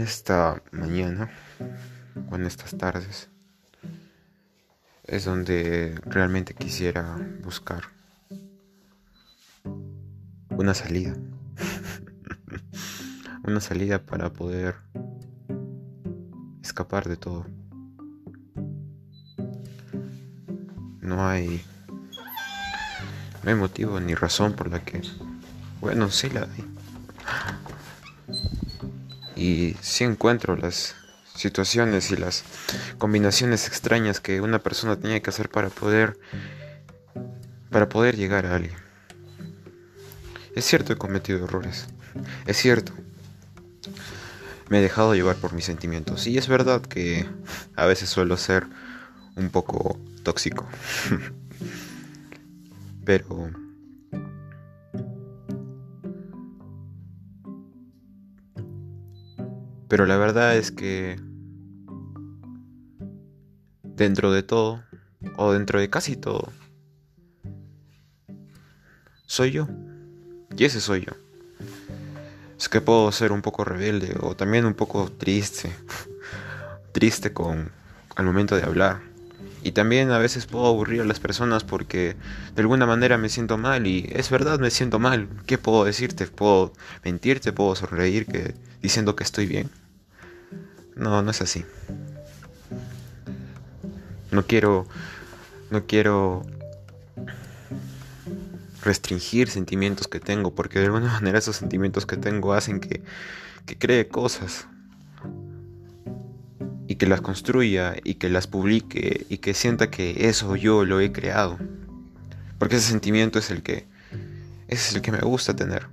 esta mañana o en estas tardes es donde realmente quisiera buscar una salida. una salida para poder escapar de todo. No hay no hay motivo ni razón por la que bueno, sí la hay. Y sí encuentro las situaciones y las combinaciones extrañas que una persona tiene que hacer para poder para poder llegar a alguien. Es cierto, he cometido errores. Es cierto. Me he dejado llevar por mis sentimientos. Y es verdad que a veces suelo ser un poco tóxico. Pero Pero la verdad es que dentro de todo, o dentro de casi todo, soy yo. Y ese soy yo. Es que puedo ser un poco rebelde o también un poco triste. triste con al momento de hablar. Y también a veces puedo aburrir a las personas porque de alguna manera me siento mal y es verdad, me siento mal. ¿Qué puedo decirte? Puedo mentirte, puedo sonreír que diciendo que estoy bien. No, no es así. No quiero. No quiero restringir sentimientos que tengo, porque de alguna manera esos sentimientos que tengo hacen que, que cree cosas y que las construya y que las publique y que sienta que eso yo lo he creado. Porque ese sentimiento es el que ese es el que me gusta tener.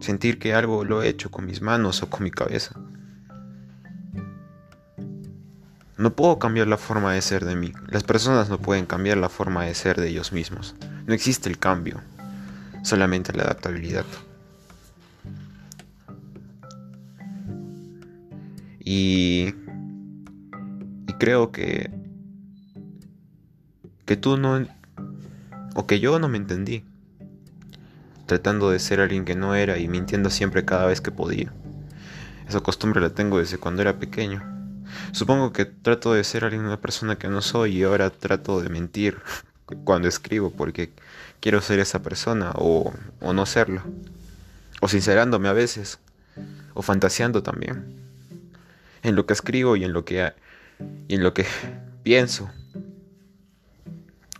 Sentir que algo lo he hecho con mis manos o con mi cabeza. No puedo cambiar la forma de ser de mí. Las personas no pueden cambiar la forma de ser de ellos mismos. No existe el cambio, solamente la adaptabilidad. Y, creo que que tú no o que yo no me entendí, tratando de ser alguien que no era y mintiendo siempre cada vez que podía. Esa costumbre la tengo desde cuando era pequeño. Supongo que trato de ser alguien una persona que no soy y ahora trato de mentir cuando escribo porque quiero ser esa persona o, o no serlo. O sincerándome a veces. O fantaseando también. En lo que escribo y en lo que, y en lo que pienso.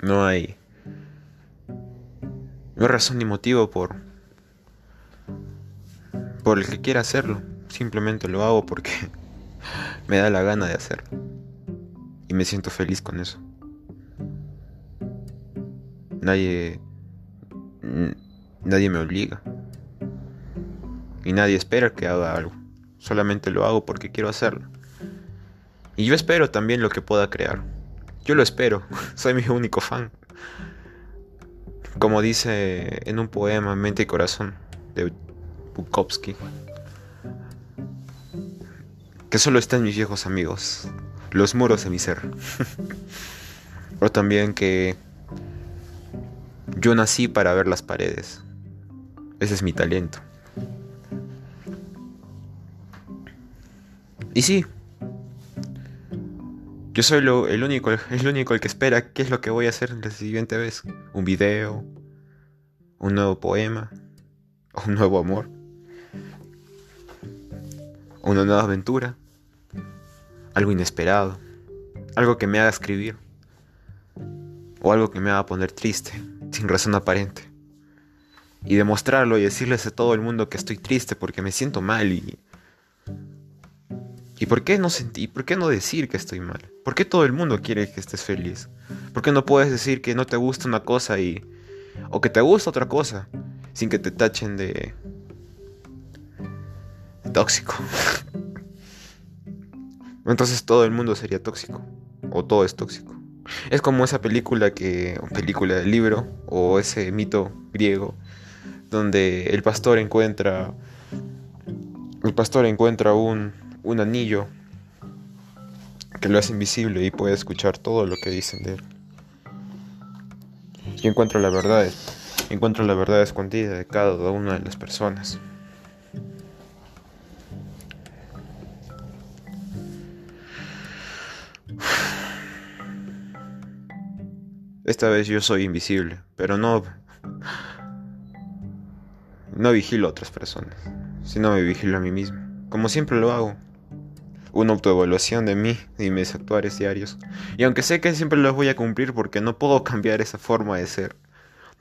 No hay... No hay razón ni motivo por... Por el que quiera hacerlo. Simplemente lo hago porque me da la gana de hacer. Y me siento feliz con eso. Nadie... Nadie me obliga. Y nadie espera que haga algo. Solamente lo hago porque quiero hacerlo. Y yo espero también lo que pueda crear. Yo lo espero. Soy mi único fan. Como dice en un poema Mente y Corazón de Bukowski que solo están mis viejos amigos, los muros de mi ser. o también que yo nací para ver las paredes. Ese es mi talento. Y sí, yo soy el único, el único el que espera qué es lo que voy a hacer la siguiente vez. Un video, un nuevo poema, un nuevo amor, una nueva aventura algo inesperado, algo que me haga escribir, o algo que me haga poner triste, sin razón aparente. Y demostrarlo y decirles a todo el mundo que estoy triste porque me siento mal y... ¿Y por qué no sentir? ¿Por qué no decir que estoy mal? ¿Por qué todo el mundo quiere que estés feliz? ¿Por qué no puedes decir que no te gusta una cosa y... o que te gusta otra cosa sin que te tachen de... tóxico? Entonces todo el mundo sería tóxico. O todo es tóxico. Es como esa película que. película del libro. O ese mito griego. Donde el pastor encuentra. El pastor encuentra un, un anillo que lo hace invisible y puede escuchar todo lo que dicen de él. Y encuentro la verdad, encuentro la verdad escondida de cada una de las personas. Esta vez yo soy invisible, pero no no vigilo a otras personas, sino me vigilo a mí mismo, como siempre lo hago. Una autoevaluación de mí y mis actuares diarios. Y aunque sé que siempre los voy a cumplir porque no puedo cambiar esa forma de ser,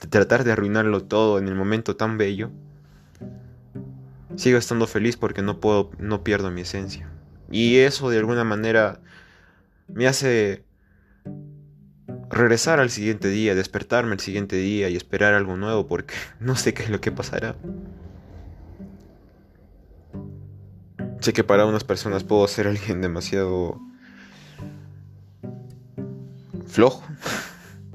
de tratar de arruinarlo todo en el momento tan bello, sigo estando feliz porque no puedo, no pierdo mi esencia. Y eso de alguna manera me hace regresar al siguiente día, despertarme el siguiente día y esperar algo nuevo porque no sé qué es lo que pasará. Sé que para unas personas puedo ser alguien demasiado flojo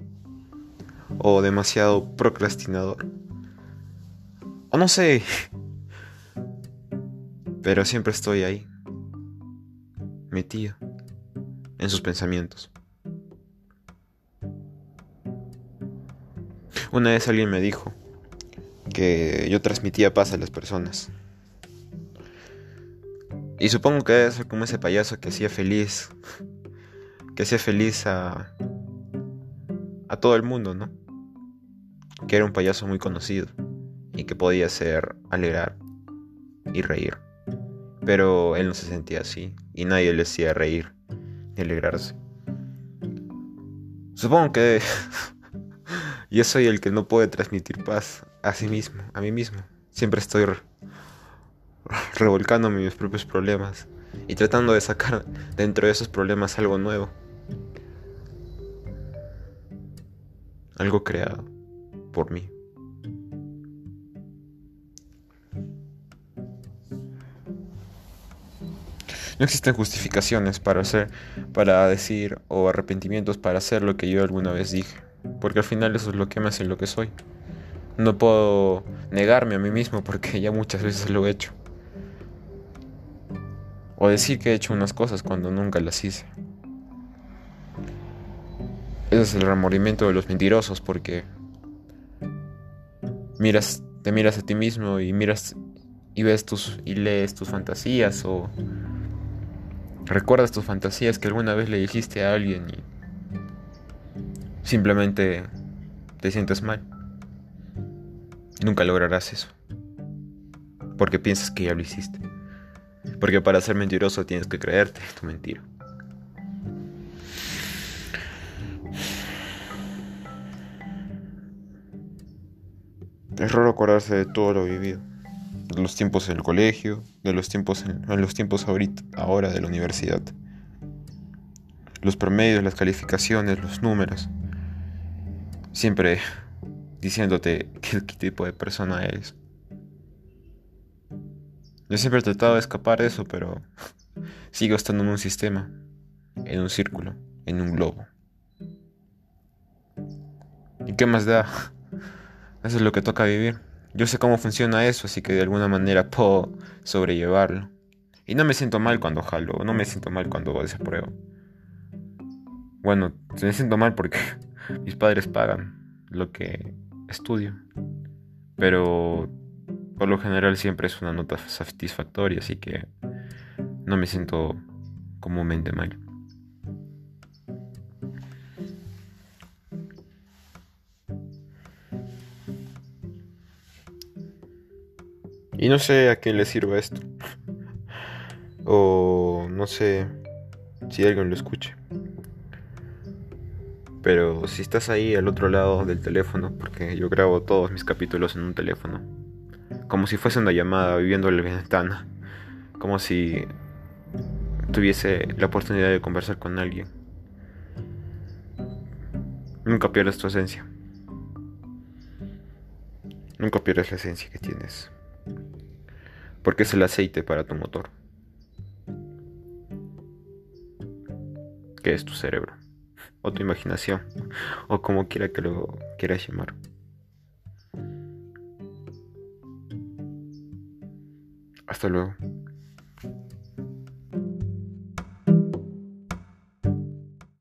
o demasiado procrastinador. O no sé. Pero siempre estoy ahí, metido en sus pensamientos. Una vez alguien me dijo que yo transmitía paz a las personas. Y supongo que debe ser como ese payaso que hacía feliz. Que hacía feliz a. a todo el mundo, ¿no? Que era un payaso muy conocido. Y que podía hacer alegrar y reír. Pero él no se sentía así. Y nadie le hacía reír ni alegrarse. Supongo que Yo soy el que no puede transmitir paz a sí mismo, a mí mismo. Siempre estoy revolcándome mis propios problemas y tratando de sacar dentro de esos problemas algo nuevo. Algo creado por mí. No existen justificaciones para hacer, para decir o arrepentimientos para hacer lo que yo alguna vez dije. Porque al final eso es lo que me hace lo que soy. No puedo negarme a mí mismo porque ya muchas veces lo he hecho. O decir que he hecho unas cosas cuando nunca las hice. Ese es el remordimiento de los mentirosos porque miras, te miras a ti mismo y miras y ves tus y lees tus fantasías o recuerdas tus fantasías que alguna vez le dijiste a alguien y Simplemente te sientes mal. Nunca lograrás eso. Porque piensas que ya lo hiciste. Porque para ser mentiroso tienes que creerte tu mentira. Es raro acordarse de todo lo vivido. De los tiempos en el colegio, de los tiempos en, los tiempos ahorita, ahora de la universidad. Los promedios, las calificaciones, los números siempre diciéndote qué, tipo de persona eres. Yo siempre he tratado de escapar de eso, pero sigo estando en un sistema, en un círculo, en un globo. ¿Y qué más da? Eso es lo que toca vivir. Yo sé cómo funciona eso, así que de alguna manera puedo sobrellevarlo. Y no me siento mal cuando jalo, no me siento mal cuando desapruebo. Bueno, me siento mal porque mis padres pagan lo que estudio. Pero por lo general siempre es una nota satisfactoria, así que no me siento comúnmente mal. Y no sé a quién le sirva esto. o no sé si alguien lo escuche. Pero si estás ahí al otro lado del teléfono, porque yo grabo todos mis capítulos en un teléfono, como si fuese una llamada viviendo en la ventana, como si tuviese la oportunidad de conversar con alguien. Nunca pierdes tu esencia. Nunca pierdes la esencia que tienes. Porque es el aceite para tu motor. Que es tu cerebro o tu imaginación, o como quiera que lo quieras llamar. Hasta luego.